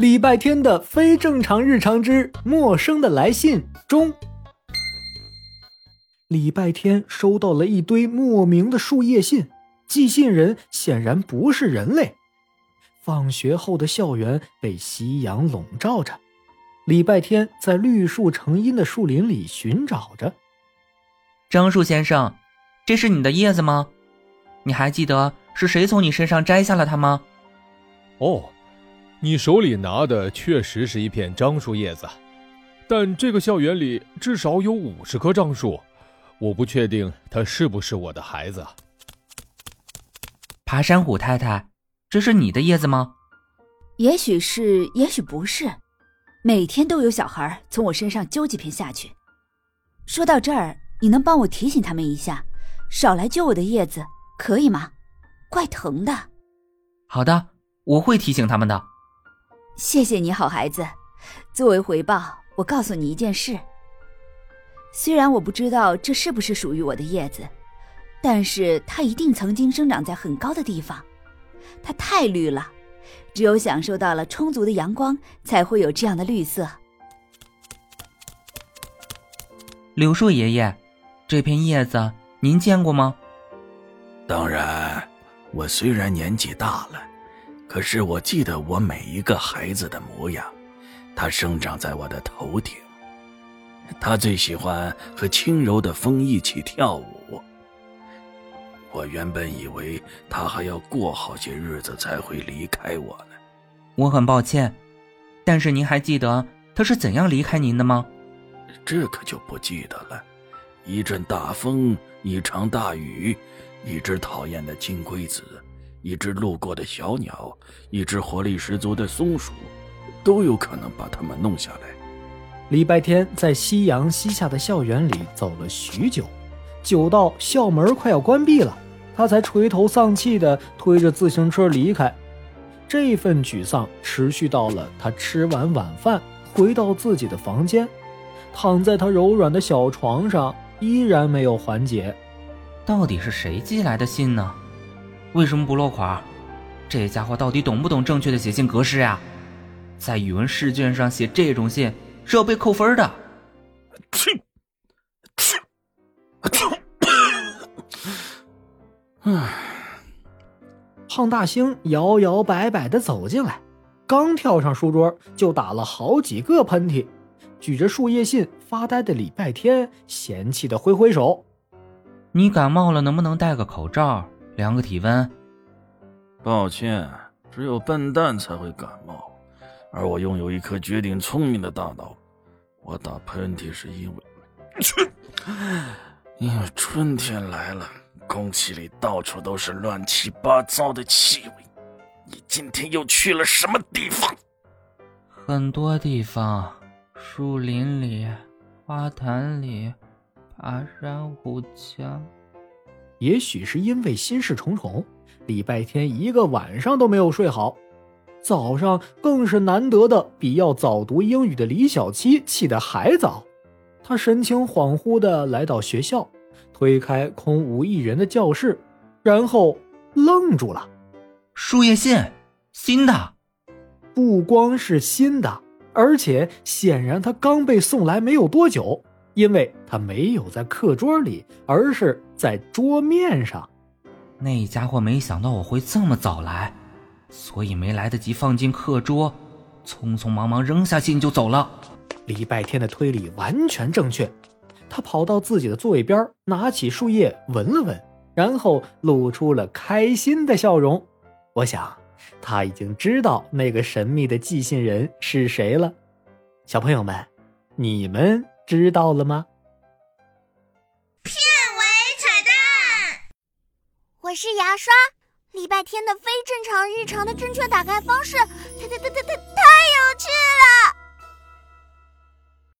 礼拜天的非正常日常之陌生的来信中，礼拜天收到了一堆莫名的树叶信，寄信人显然不是人类。放学后的校园被夕阳笼罩着，礼拜天在绿树成荫的树林里寻找着。樟树先生，这是你的叶子吗？你还记得是谁从你身上摘下了它吗？哦，你手里拿的确实是一片樟树叶子，但这个校园里至少有五十棵樟树，我不确定他是不是我的孩子。爬山虎太太。这是你的叶子吗？也许是，也许不是。每天都有小孩从我身上揪几片下去。说到这儿，你能帮我提醒他们一下，少来揪我的叶子，可以吗？怪疼的。好的，我会提醒他们的。谢谢你好孩子。作为回报，我告诉你一件事。虽然我不知道这是不是属于我的叶子，但是它一定曾经生长在很高的地方。它太绿了，只有享受到了充足的阳光，才会有这样的绿色。柳树爷爷，这片叶子您见过吗？当然，我虽然年纪大了，可是我记得我每一个孩子的模样。它生长在我的头顶，它最喜欢和轻柔的风一起跳舞。我原本以为他还要过好些日子才会离开我呢。我很抱歉，但是您还记得他是怎样离开您的吗？这可就不记得了。一阵大风，一场大雨，一只讨厌的金龟子，一只路过的小鸟，一只活力十足的松鼠，都有可能把它们弄下来。礼拜天在夕阳西下的校园里走了许久。久到校门快要关闭了，他才垂头丧气地推着自行车离开。这份沮丧持续到了他吃完晚饭，回到自己的房间，躺在他柔软的小床上，依然没有缓解。到底是谁寄来的信呢？为什么不落款？这家伙到底懂不懂正确的写信格式呀？在语文试卷上写这种信是要被扣分的。唉，胖大星摇摇摆摆的走进来，刚跳上书桌就打了好几个喷嚏。举着树叶信发呆的礼拜天嫌弃的挥挥手：“你感冒了，能不能戴个口罩，量个体温？”抱歉，只有笨蛋才会感冒，而我拥有一颗绝顶聪明的大脑。我打喷嚏是因为，因为春天来了。空气里到处都是乱七八糟的气味。你今天又去了什么地方？很多地方，树林里、花坛里、爬山虎墙。也许是因为心事重重，礼拜天一个晚上都没有睡好。早上更是难得的比要早读英语的李小七起得还早。他神情恍惚的来到学校。推开空无一人的教室，然后愣住了。树叶信，新的，不光是新的，而且显然他刚被送来没有多久，因为他没有在课桌里，而是在桌面上。那家伙没想到我会这么早来，所以没来得及放进课桌，匆匆忙忙扔下信就走了。礼拜天的推理完全正确。他跑到自己的座位边，拿起树叶闻了闻，然后露出了开心的笑容。我想，他已经知道那个神秘的寄信人是谁了。小朋友们，你们知道了吗？片尾彩蛋，我是牙刷。礼拜天的非正常日常的正确打开方式，太太太太太太有趣了！